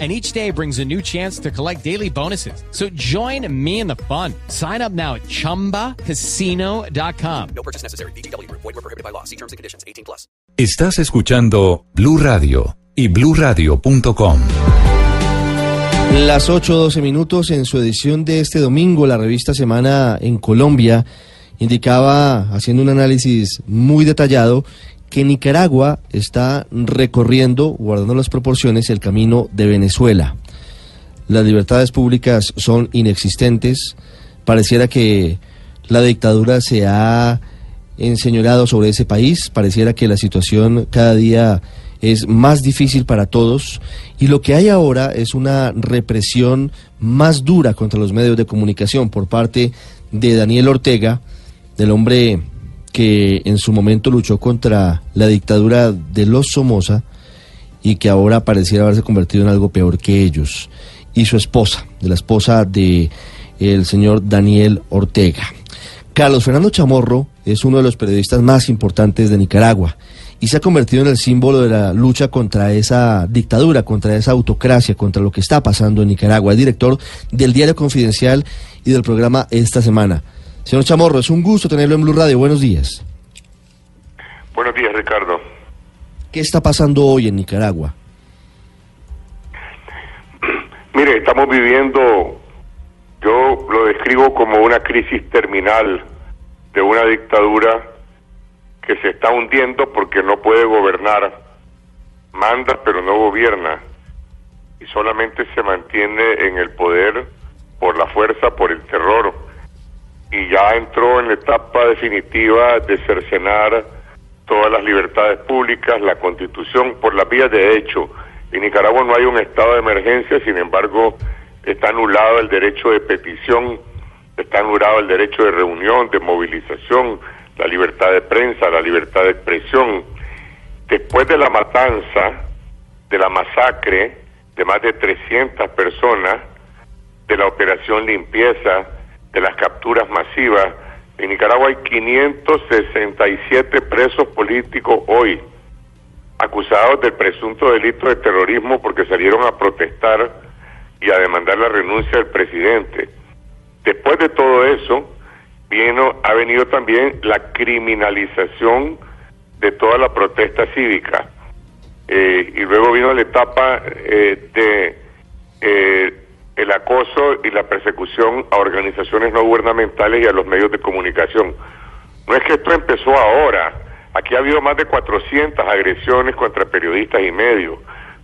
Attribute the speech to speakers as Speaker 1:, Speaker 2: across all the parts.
Speaker 1: and each day brings a new chance to collect daily bonuses. So join me in the fun. Sign up now at ChumbaCasino.com.
Speaker 2: No purchase necessary. BGW. Void were prohibited by law. See terms and conditions. 18 plus.
Speaker 3: Estás escuchando Blue Radio y BlueRadio.com.
Speaker 4: Las 8.12 minutos en su edición de este domingo, la revista Semana en Colombia indicaba, haciendo un análisis muy detallado, que Nicaragua está recorriendo, guardando las proporciones, el camino de Venezuela. Las libertades públicas son inexistentes. Pareciera que la dictadura se ha enseñorado sobre ese país. Pareciera que la situación cada día es más difícil para todos. Y lo que hay ahora es una represión más dura contra los medios de comunicación por parte de Daniel Ortega, del hombre que en su momento luchó contra la dictadura de los Somoza y que ahora pareciera haberse convertido en algo peor que ellos, y su esposa, de la esposa de el señor Daniel Ortega. Carlos Fernando Chamorro es uno de los periodistas más importantes de Nicaragua y se ha convertido en el símbolo de la lucha contra esa dictadura, contra esa autocracia, contra lo que está pasando en Nicaragua. Es director del Diario Confidencial y del programa Esta Semana. Señor Chamorro, es un gusto tenerlo en Blue Radio. Buenos días.
Speaker 5: Buenos días, Ricardo.
Speaker 4: ¿Qué está pasando hoy en Nicaragua?
Speaker 5: Mire, estamos viviendo, yo lo describo como una crisis terminal de una dictadura que se está hundiendo porque no puede gobernar. Manda, pero no gobierna. Y solamente se mantiene en el poder por la fuerza, por el terror y ya entró en la etapa definitiva de cercenar todas las libertades públicas, la constitución por la vía de hecho. En Nicaragua no hay un estado de emergencia, sin embargo, está anulado el derecho de petición, está anulado el derecho de reunión, de movilización, la libertad de prensa, la libertad de expresión. Después de la matanza, de la masacre de más de 300 personas, de la operación limpieza, de las capturas masivas. En Nicaragua hay 567 presos políticos hoy, acusados del presunto delito de terrorismo porque salieron a protestar y a demandar la renuncia del presidente. Después de todo eso, vino, ha venido también la criminalización de toda la protesta cívica. Eh, y luego vino la etapa eh, de eh, el acoso y la persecución a organizaciones no gubernamentales y a los medios de comunicación. No es que esto empezó ahora, aquí ha habido más de 400 agresiones contra periodistas y medios,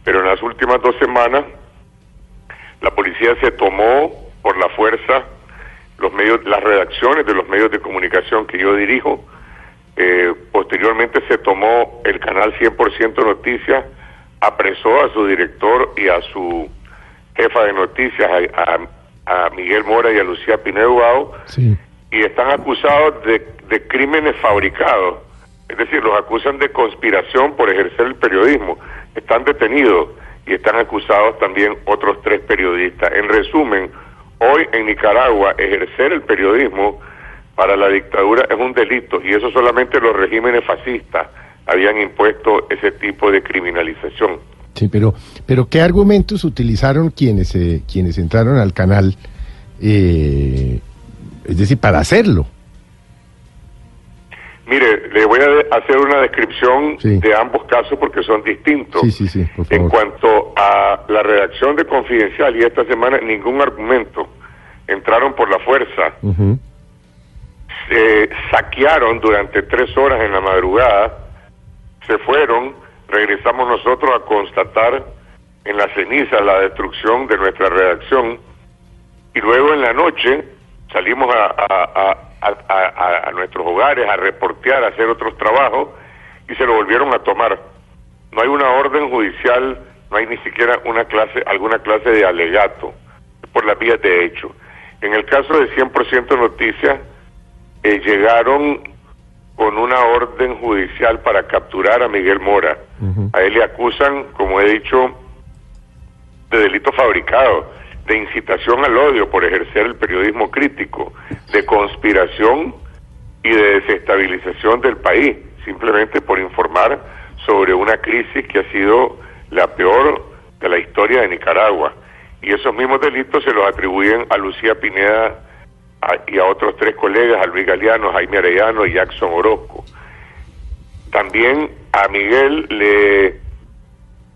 Speaker 5: pero en las últimas dos semanas la policía se tomó por la fuerza los medios, las redacciones de los medios de comunicación que yo dirijo, eh, posteriormente se tomó el canal 100% Noticias, apresó a su director y a su jefa de noticias, a, Miguel Mora y a Lucía Pinedo y están acusados de, de crímenes fabricados. Es decir, los acusan de conspiración por ejercer el periodismo. Están detenidos y están acusados también otros tres periodistas. En resumen, hoy en Nicaragua ejercer el periodismo para la dictadura es un delito y eso solamente los regímenes fascistas habían impuesto ese tipo de criminalización.
Speaker 6: Sí, pero, pero ¿qué argumentos utilizaron quienes, eh, quienes entraron al canal? Eh, es decir, para hacerlo.
Speaker 5: Mire, le voy a hacer una descripción de ambos casos porque son distintos.
Speaker 6: Sí, sí, sí, por
Speaker 5: favor. En cuanto a la redacción de Confidencial y esta semana, ningún argumento. Entraron por la fuerza. Se saquearon durante tres horas en la madrugada. Se fueron regresamos nosotros a constatar en la ceniza la destrucción de nuestra redacción y luego en la noche salimos a, a, nuestros hogares a reportear, a hacer otros trabajos y se lo volvieron a tomar. No hay una orden judicial, no hay ni siquiera una clase, alguna clase de alegato por las vías de hecho. En el caso de 100% Noticias, eh, llegaron con una orden judicial para capturar a Miguel Mora. A él le acusan, como he dicho, de delito fabricado, de incitación al odio por ejercer el periodismo crítico, de conspiración y de desestabilización del país, simplemente por informar sobre una crisis que ha sido la peor de la historia de Nicaragua. Y esos mismos delitos se los atribuyen a Lucía Pineda a- y a otros tres colegas, a Luis Galeano, Jaime Arellano y Jackson Orozco. También a Miguel le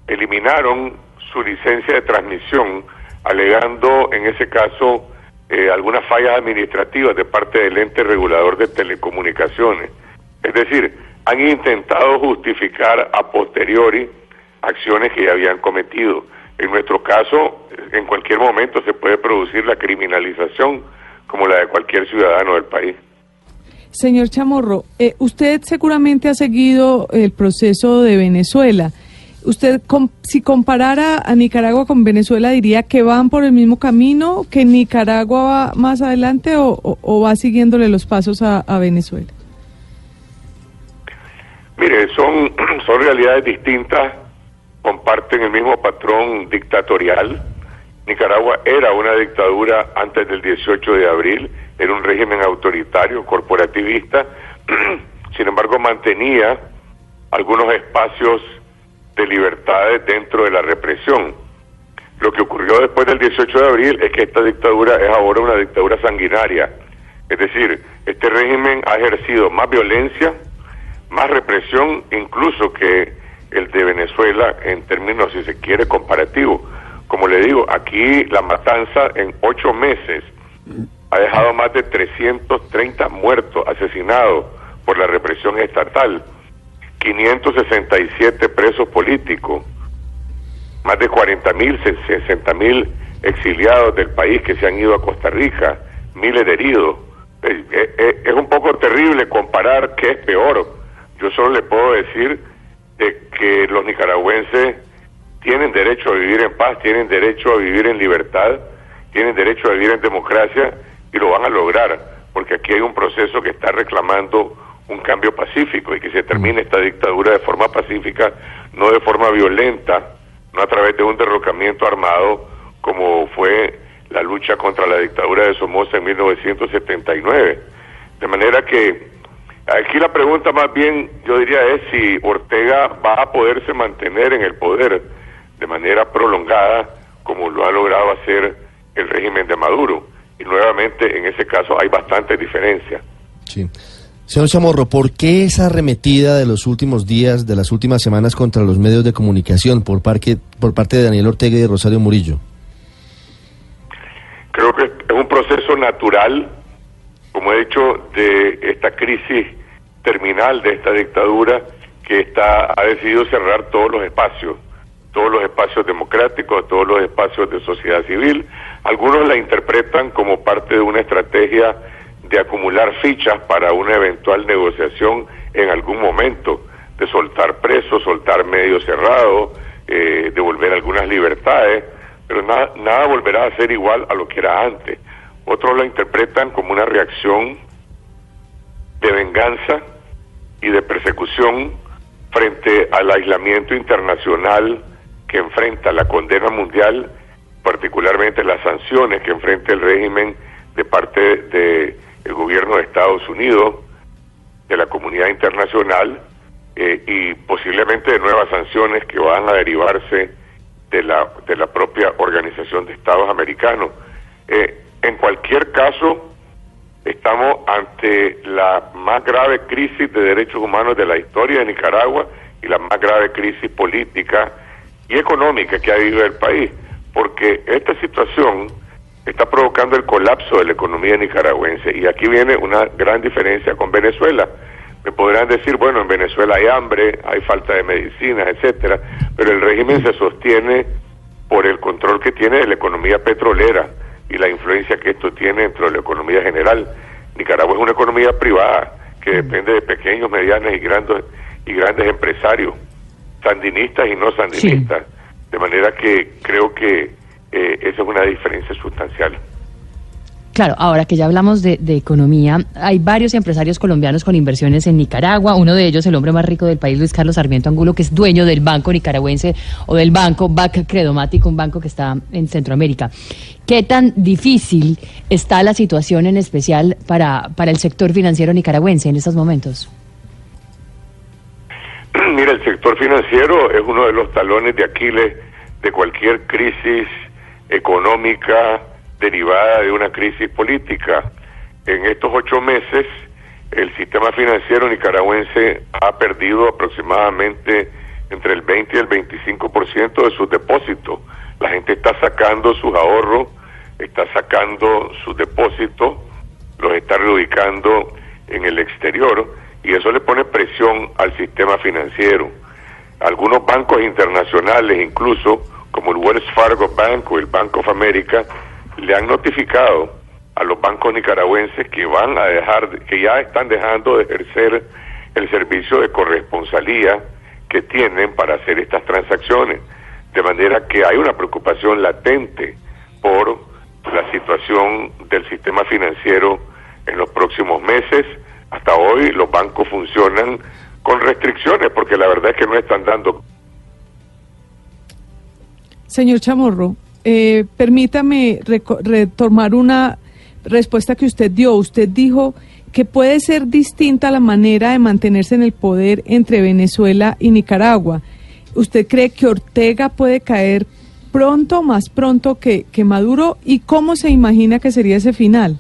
Speaker 5: eliminaron su licencia de transmisión, alegando en ese caso eh, algunas fallas administrativas de parte del ente regulador de telecomunicaciones. Es decir, han intentado justificar a posteriori acciones que ya habían cometido. En nuestro caso, en cualquier momento se puede producir la criminalización como la de cualquier ciudadano del país.
Speaker 7: Señor Chamorro, eh, usted seguramente ha seguido el proceso de Venezuela. ¿Usted, com- si comparara a Nicaragua con Venezuela, diría que van por el mismo camino, que Nicaragua va más adelante o, o- o va siguiéndole los pasos a, a Venezuela?
Speaker 5: Mire, son, son realidades distintas, comparten el mismo patrón dictatorial. Nicaragua era una dictadura antes del 18 de abril, era un régimen autoritario, corporativista, sin embargo mantenía algunos espacios de libertades dentro de la represión. Lo que ocurrió después del 18 de abril es que esta dictadura es ahora una dictadura sanguinaria. Es decir, este régimen ha ejercido más violencia, más represión incluso que el de Venezuela en términos, si se quiere, comparativos. Como le digo, aquí la matanza en ocho meses ha dejado más de 330 muertos, asesinados por la represión estatal, 567 presos políticos, más de 40 mil, 60 mil exiliados del país que se han ido a Costa Rica, miles de heridos. Es, un poco terrible comparar qué es peor. Yo solo le puedo decir de que los nicaragüenses tienen derecho a vivir en paz, tienen derecho a vivir en libertad, tienen derecho a vivir en democracia y lo van a lograr, porque aquí hay un proceso que está reclamando un cambio pacífico y que se termine esta dictadura de forma pacífica, no de forma violenta, no a través de un derrocamiento armado como fue la lucha contra la dictadura de Somoza en 1979. De manera que aquí la pregunta más bien yo diría es si Ortega va a poderse mantener en el poder de manera prolongada como lo ha logrado hacer el régimen de Maduro. Y nuevamente en ese caso hay bastante diferencia.
Speaker 4: Sí. Señor Chamorro, ¿por qué esa arremetida de los últimos días, de las últimas semanas contra los medios de comunicación por, parque, por parte de Daniel Ortega y de Rosario Murillo?
Speaker 5: Creo que es un proceso natural, como he dicho, de esta crisis terminal de esta dictadura que está ha decidido cerrar todos los espacios, todos los espacios democráticos, todos los espacios de sociedad civil. Algunos la interpretan como parte de una estrategia de acumular fichas para una eventual negociación en algún momento, de soltar presos, soltar medios cerrados, eh, devolver algunas libertades, pero nada, nada volverá a ser igual a lo que era antes. Otros la interpretan como una reacción de venganza y de persecución frente al aislamiento internacional que enfrenta la condena mundial, particularmente las sanciones que enfrenta el régimen de parte del gobierno de Estados Unidos, de la comunidad internacional eh, y posiblemente de nuevas sanciones que van a derivarse de la, de la propia Organización de Estados Americanos. Eh, en cualquier caso, estamos ante la más grave crisis de derechos humanos de la historia de Nicaragua y la más grave crisis política y económica que ha vivido el país, porque esta situación está provocando el colapso de la economía nicaragüense y aquí viene una gran diferencia con Venezuela. Me podrán decir, bueno, en Venezuela hay hambre, hay falta de medicinas, etcétera, pero el régimen se sostiene por el control que tiene de la economía petrolera y la influencia que esto tiene dentro de la economía general. Nicaragua es una economía privada que depende de pequeños, medianos y grandes y grandes empresarios, sandinistas y no sandinistas. De manera que creo que eh, esa es una diferencia sustancial.
Speaker 8: Claro, ahora que ya hablamos de, de economía, hay varios empresarios colombianos con inversiones en Nicaragua. Uno de ellos, el hombre más rico del país, Luis Carlos Sarmiento Angulo, que es dueño del banco nicaragüense o del banco BAC Credomatic, un banco que está en Centroamérica. ¿Qué tan difícil está la situación en especial para, para el sector financiero nicaragüense en estos momentos?
Speaker 5: Mira, el sector financiero es uno de los talones de Aquiles de cualquier crisis económica derivada de una crisis política. En estos ocho meses, el sistema financiero nicaragüense ha perdido aproximadamente entre el 20 y el 25% de sus depósitos. La gente está sacando sus ahorros, está sacando sus depósitos, los está reubicando en el exterior y eso le pone presión al sistema financiero. Algunos bancos internacionales, incluso como el Wells Fargo Bank o el Bank of America, le han notificado a los bancos nicaragüenses que van a dejar, que ya están dejando de ejercer el servicio de corresponsalía que tienen para hacer estas transacciones. De manera que hay una preocupación latente por la situación del sistema financiero en los próximos meses. Hasta hoy los bancos funcionan con restricciones porque la verdad es que no están dando.
Speaker 7: Señor Chamorro, eh, permítame retomar una respuesta que usted dio. Usted dijo que puede ser distinta la manera de mantenerse en el poder entre Venezuela y Nicaragua. ¿Usted cree que Ortega puede caer pronto, más pronto que, que Maduro? ¿Y cómo se imagina que sería ese final?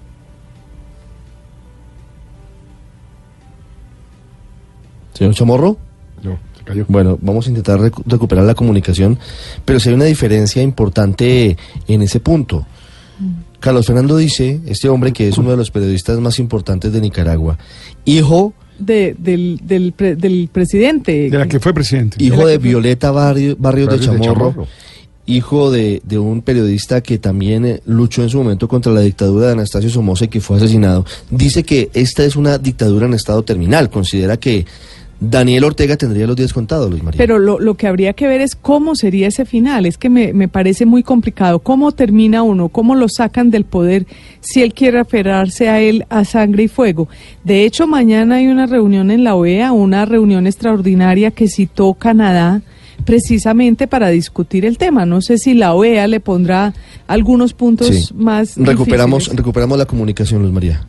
Speaker 4: Señor Chamorro.
Speaker 6: No, se cayó.
Speaker 4: Bueno, vamos a intentar recu- recuperar la comunicación, pero si hay una diferencia importante en ese punto. Carlos Fernando dice, este hombre que es uno de los periodistas más importantes de Nicaragua, hijo,
Speaker 7: De, del, del, pre- del presidente.
Speaker 9: De la que fue presidente.
Speaker 4: hijo de Violeta Barrio- Barrios, de,
Speaker 6: Barrios de
Speaker 4: Chamorro,
Speaker 6: Chamorro.
Speaker 4: hijo de, de un periodista que también eh, luchó en su momento contra la dictadura de Anastasio Somoza y que fue asesinado, dice que esta es una dictadura en estado terminal. Considera que Daniel Ortega tendría los días contados, Luis María.
Speaker 7: Pero lo, lo que habría que ver es cómo sería ese final. Es que me, me parece muy complicado. ¿Cómo termina uno? ¿Cómo lo sacan del poder si él quiere aferrarse a él a sangre y fuego? De hecho, mañana hay una reunión en la OEA, una reunión extraordinaria que citó Canadá precisamente para discutir el tema. No sé si la OEA le pondrá algunos puntos
Speaker 4: Sí.
Speaker 7: más.
Speaker 4: recuperamos,
Speaker 7: difíciles.
Speaker 4: recuperamos la comunicación, Luis María.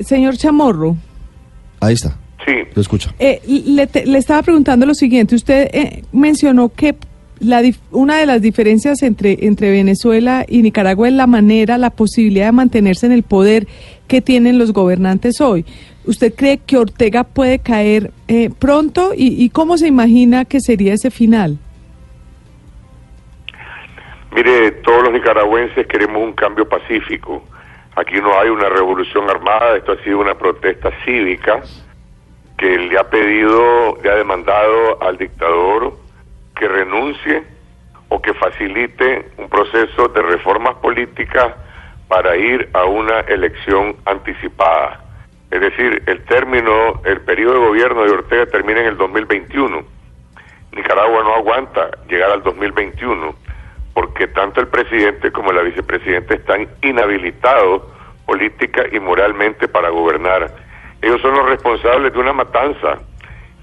Speaker 7: Señor Chamorro.
Speaker 4: Ahí está,
Speaker 5: Sí,
Speaker 4: lo escucho.
Speaker 7: Eh, le, te- le estaba preguntando lo siguiente. Usted eh, mencionó que la dif- una de las diferencias entre, entre Venezuela y Nicaragua es la manera, la posibilidad de mantenerse en el poder que tienen los gobernantes hoy. ¿Usted cree que Ortega puede caer eh, pronto y, y cómo se imagina que sería ese final?
Speaker 5: Mire, todos los nicaragüenses queremos un cambio pacífico. Aquí no hay una revolución armada, esto ha sido una protesta cívica que le ha pedido, le ha demandado al dictador que renuncie o que facilite un proceso de reformas políticas para ir a una elección anticipada. Es decir, el término, el periodo de gobierno de Ortega termina en el 2021. Nicaragua no aguanta llegar al 2021 porque tanto el presidente como la vicepresidenta están inhabilitados política y moralmente para gobernar. Ellos son los responsables de una matanza.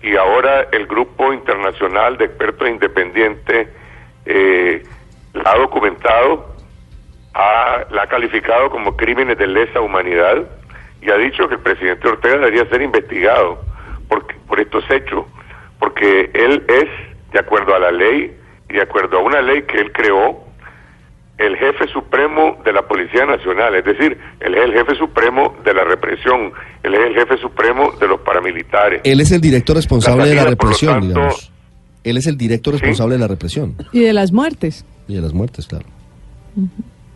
Speaker 5: Y ahora el grupo internacional de expertos independientes eh, la ha documentado, ha, la ha calificado como crímenes de lesa humanidad y ha dicho que el presidente Ortega debería ser investigado por, por estos hechos, porque él es, de acuerdo a la ley y de acuerdo a una ley que él creó, el jefe supremo de la Policía Nacional, es decir, él es el jefe supremo de la represión, él es el jefe supremo de los paramilitares.
Speaker 4: Él es el director responsable de la
Speaker 5: salida,
Speaker 4: represión,
Speaker 5: tanto-
Speaker 4: digamos. Él es el director responsable de la represión
Speaker 7: Y de las muertes.
Speaker 4: y de las muertes, claro.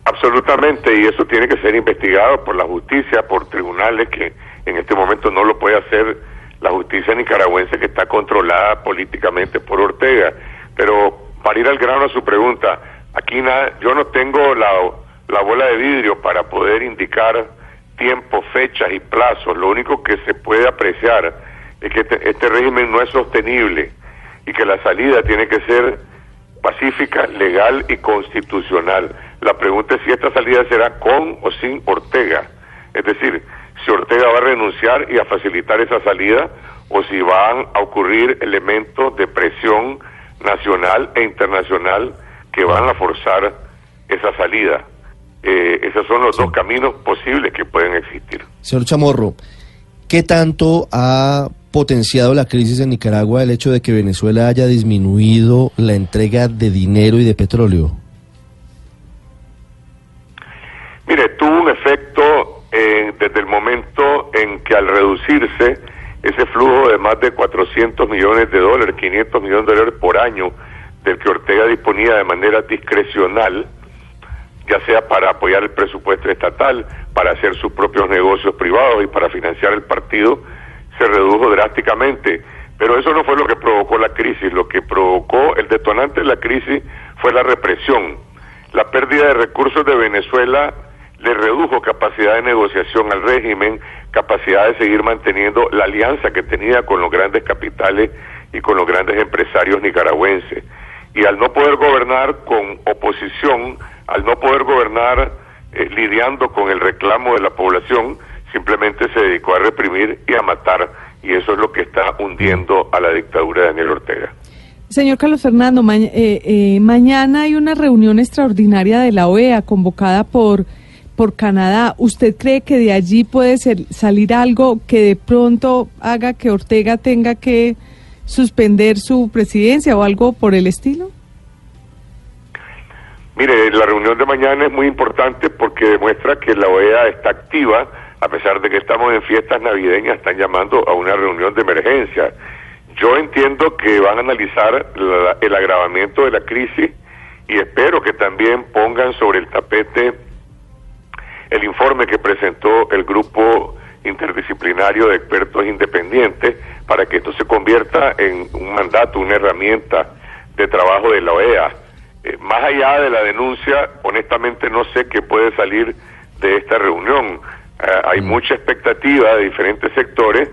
Speaker 5: Absolutamente, y eso tiene que ser investigado por la justicia, por tribunales que en este momento no lo puede hacer la justicia nicaragüense que está controlada políticamente por Ortega. Pero para ir al grano a su pregunta, aquí nada, yo no tengo la, la bola de vidrio para poder indicar tiempos, fechas y plazos. Lo único que se puede apreciar es que este, este régimen no es sostenible y que la salida tiene que ser pacífica, legal y constitucional. La pregunta es si esta salida será con o sin Ortega. Es decir, si Ortega va a renunciar y a facilitar esa salida o si van a ocurrir elementos de presión nacional e internacional que van a forzar esa salida. Eh, esos son los dos caminos posibles que pueden existir.
Speaker 4: Señor Chamorro, ¿qué tanto ha potenciado la crisis en Nicaragua el hecho de que Venezuela haya disminuido la entrega de dinero y de petróleo?
Speaker 5: Mire, tuvo un efecto eh, desde el momento en que al reducirse ese flujo de más de 400 millones de dólares, 500 millones de dólares por año, del que Ortega disponía de manera discrecional, ya sea para apoyar el presupuesto estatal, para hacer sus propios negocios privados y para financiar el partido, se redujo drásticamente. Pero eso no fue lo que provocó la crisis, lo que provocó el detonante de la crisis fue la represión. La pérdida de recursos de Venezuela le redujo capacidad de negociación al régimen, capacidad de seguir manteniendo la alianza que tenía con los grandes capitales y con los grandes empresarios nicaragüenses. Y al no poder gobernar con oposición, al no poder gobernar eh, lidiando con el reclamo de la población, simplemente se dedicó a reprimir y a matar. Y eso es lo que está hundiendo a la dictadura de Daniel Ortega.
Speaker 7: Señor Carlos Fernando, ma eh, eh, mañana hay una reunión extraordinaria de la OEA convocada por por Canadá. ¿Usted cree que de allí puede ser, salir algo que de pronto haga que Ortega tenga que suspender su presidencia o algo por el estilo?
Speaker 5: Mire, la reunión de mañana es muy importante porque demuestra que la OEA está activa, a pesar de que estamos en fiestas navideñas, están llamando a una reunión de emergencia. Yo entiendo que van a analizar la, el agravamiento de la crisis y espero que también pongan sobre el tapete el informe que presentó el grupo interdisciplinario de expertos independientes para que esto se convierta en un mandato, una herramienta de trabajo de la OEA. Eh, más allá de la denuncia, honestamente no sé qué puede salir de esta reunión. Eh, hay mucha expectativa de diferentes sectores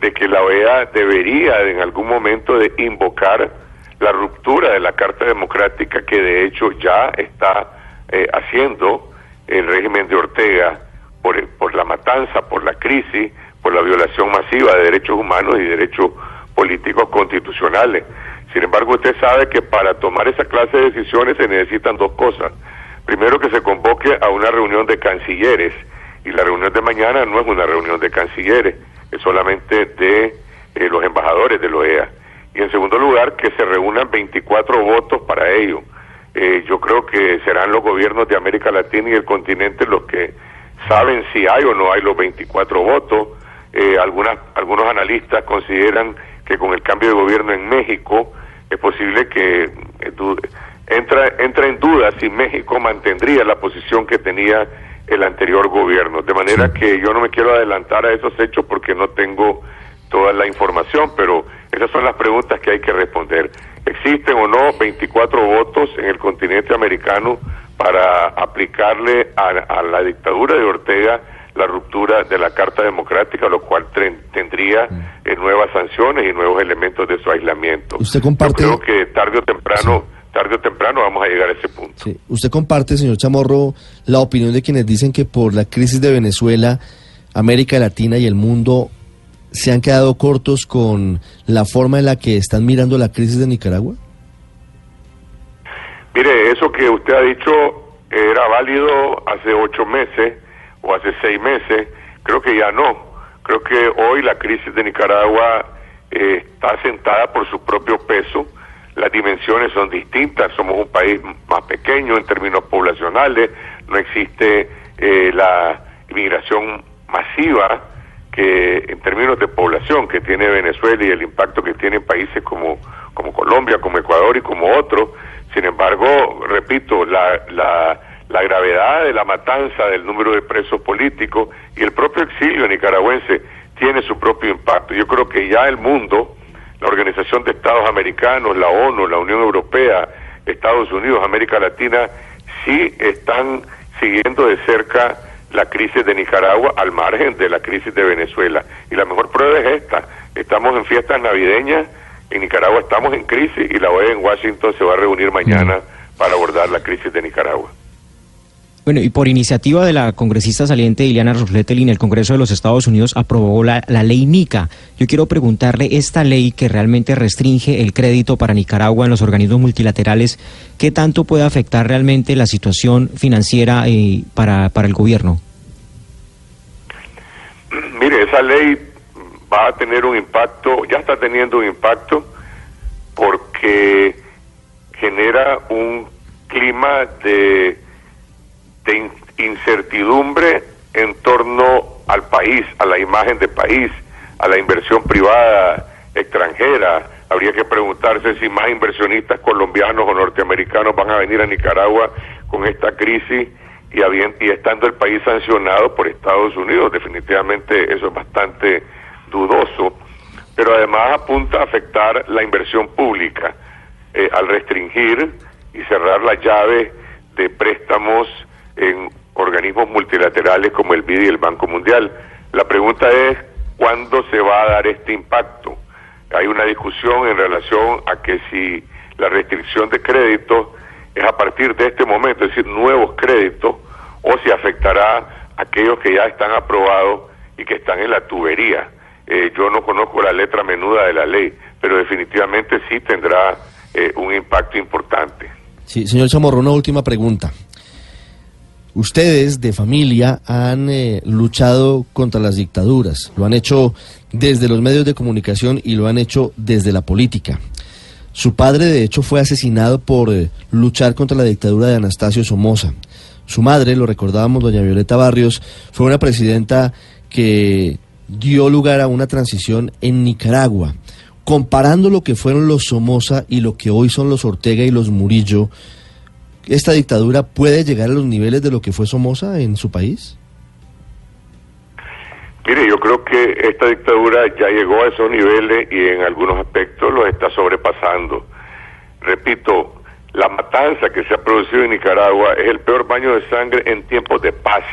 Speaker 5: de que la OEA debería en algún momento de invocar la ruptura de la Carta Democrática que de hecho ya está eh, haciendo el régimen de Ortega por, por la matanza, por la crisis, por la violación masiva de derechos humanos y derechos políticos constitucionales. Sin embargo, usted sabe que para tomar esa clase de decisiones se necesitan dos cosas. Primero, que se convoque a una reunión de cancilleres, y la reunión de mañana no es una reunión de cancilleres, es solamente de eh, los embajadores de la OEA. Y en segundo lugar, que se reúnan 24 votos para ello. Eh, yo creo que serán los gobiernos de América Latina y el continente los que saben si hay o no hay los 24 votos. Eh, algunas, algunos analistas consideran que con el cambio de gobierno en México es posible que eh, entra, entra en duda si México mantendría la posición que tenía el anterior gobierno. De manera que yo no me quiero adelantar a esos hechos porque no tengo toda la información, pero esas son las preguntas que hay que responder existen o no 24 votos en el continente americano para aplicarle a, la dictadura de Ortega la ruptura de la Carta Democrática, lo cual tendría mm. eh, nuevas sanciones y nuevos elementos de su aislamiento.
Speaker 4: ¿Usted comparte?
Speaker 5: Yo creo que tarde o temprano, tarde o temprano vamos a llegar a ese punto.
Speaker 4: Sí. ¿Usted comparte, señor Chamorro, la opinión de quienes dicen que por la crisis de Venezuela, América Latina y el mundo se han quedado cortos con la forma en la que están mirando la crisis de Nicaragua?
Speaker 5: Mire, eso que usted ha dicho era válido hace ocho meses o hace seis meses, creo que ya no. Creo que hoy la crisis de Nicaragua eh, está sentada por su propio peso, las dimensiones son distintas, somos un país más pequeño en términos poblacionales, no existe eh, la inmigración masiva que en términos de población que tiene Venezuela y el impacto que tiene países como, como Colombia, como Ecuador y como otros, sin embargo, repito, la, la, la gravedad de la matanza del número de presos políticos y el propio exilio nicaragüense tiene su propio impacto. Yo creo que ya el mundo, la Organización de Estados Americanos, la ONU, la Unión Europea, Estados Unidos, América Latina, sí están siguiendo de cerca la crisis de Nicaragua al margen de la crisis de Venezuela. Y la mejor prueba es esta. Estamos en fiestas navideñas, en Nicaragua estamos en crisis y la OEA en Washington se va a reunir mañana para abordar la crisis de Nicaragua.
Speaker 9: Bueno, y por iniciativa de la congresista saliente Ileana Rosletelin, el Congreso de los Estados Unidos aprobó la, la, ley NICA. Yo quiero preguntarle, esta ley que realmente restringe el crédito para Nicaragua en los organismos multilaterales, ¿qué tanto puede afectar realmente la situación financiera eh, para, para el gobierno?
Speaker 5: Mire, esa ley va a tener un impacto, ya está teniendo un impacto, porque genera un clima de de incertidumbre en torno al país, a la imagen del país, a la inversión privada extranjera. Habría que preguntarse si más inversionistas colombianos o norteamericanos van a venir a Nicaragua con esta crisis y, y estando el país sancionado por Estados Unidos. Definitivamente eso es bastante dudoso, pero además apunta a afectar la inversión pública eh, al restringir y cerrar la llave de préstamos en organismos multilaterales como el BID y el Banco Mundial. La pregunta es, ¿cuándo se va a dar este impacto? Hay una discusión en relación a que si la restricción de crédito es a partir de este momento, es decir, nuevos créditos, o si afectará a aquellos que ya están aprobados y que están en la tubería. Eh, yo no conozco la letra menuda de la ley, pero definitivamente sí tendrá eh, un impacto importante.
Speaker 4: Sí, señor Chamorro, una última pregunta. Ustedes de familia han eh, luchado contra las dictaduras, lo han hecho desde los medios de comunicación y lo han hecho desde la política. Su padre, de hecho, fue asesinado por eh, luchar contra la dictadura de Anastasio Somoza. Su madre, lo recordábamos, doña Violeta Barrios, fue una presidenta que dio lugar a una transición en Nicaragua. Comparando lo que fueron los Somoza y lo que hoy son los Ortega y los Murillo, esta dictadura puede llegar a los niveles de lo que fue Somoza en su país?
Speaker 5: Mire, yo creo que esta dictadura ya llegó a esos niveles y en algunos aspectos los está sobrepasando. Repito, la matanza que se ha producido en Nicaragua es el peor baño de sangre en tiempos de paz.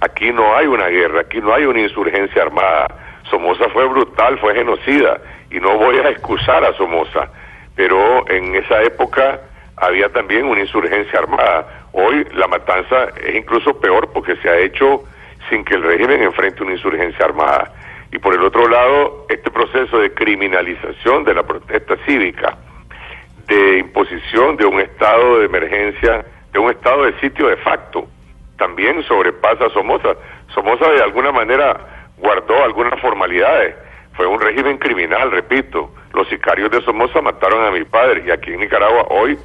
Speaker 5: Aquí no hay una guerra, aquí no hay una insurgencia armada. Somoza fue brutal, fue genocida y no voy a excusar a Somoza, pero en esa época había también una insurgencia armada. Hoy la matanza es incluso peor porque se ha hecho sin que el régimen enfrente una insurgencia armada. Y por el otro lado, este proceso de criminalización de la protesta cívica, de imposición de un estado de emergencia, de un estado de sitio de facto, también sobrepasa a Somoza. Somoza de alguna manera guardó algunas formalidades. Fue un régimen criminal, repito. Los sicarios de Somoza mataron a mi padre y aquí en Nicaragua hoy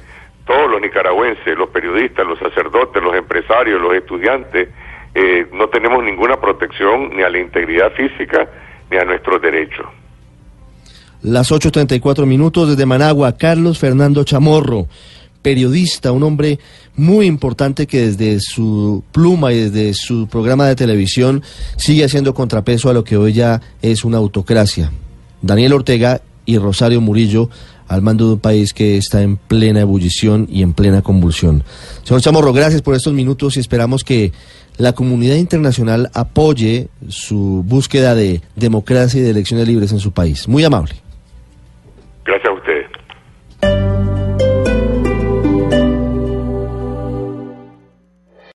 Speaker 5: todos los nicaragüenses, los periodistas, los sacerdotes, los empresarios, los estudiantes, eh, no tenemos ninguna protección ni a la integridad física ni a nuestros derechos.
Speaker 4: Las 8.34 minutos desde Managua, Carlos Fernando Chamorro, periodista, un hombre muy importante que desde su pluma y desde su programa de televisión sigue haciendo contrapeso a lo que hoy ya es una autocracia. Daniel Ortega y Rosario Murillo al mando de un país que está en plena ebullición y en plena convulsión. Señor Chamorro, gracias por estos minutos y esperamos que la comunidad internacional apoye su búsqueda de democracia y de elecciones libres en su país. Muy amable. Gracias.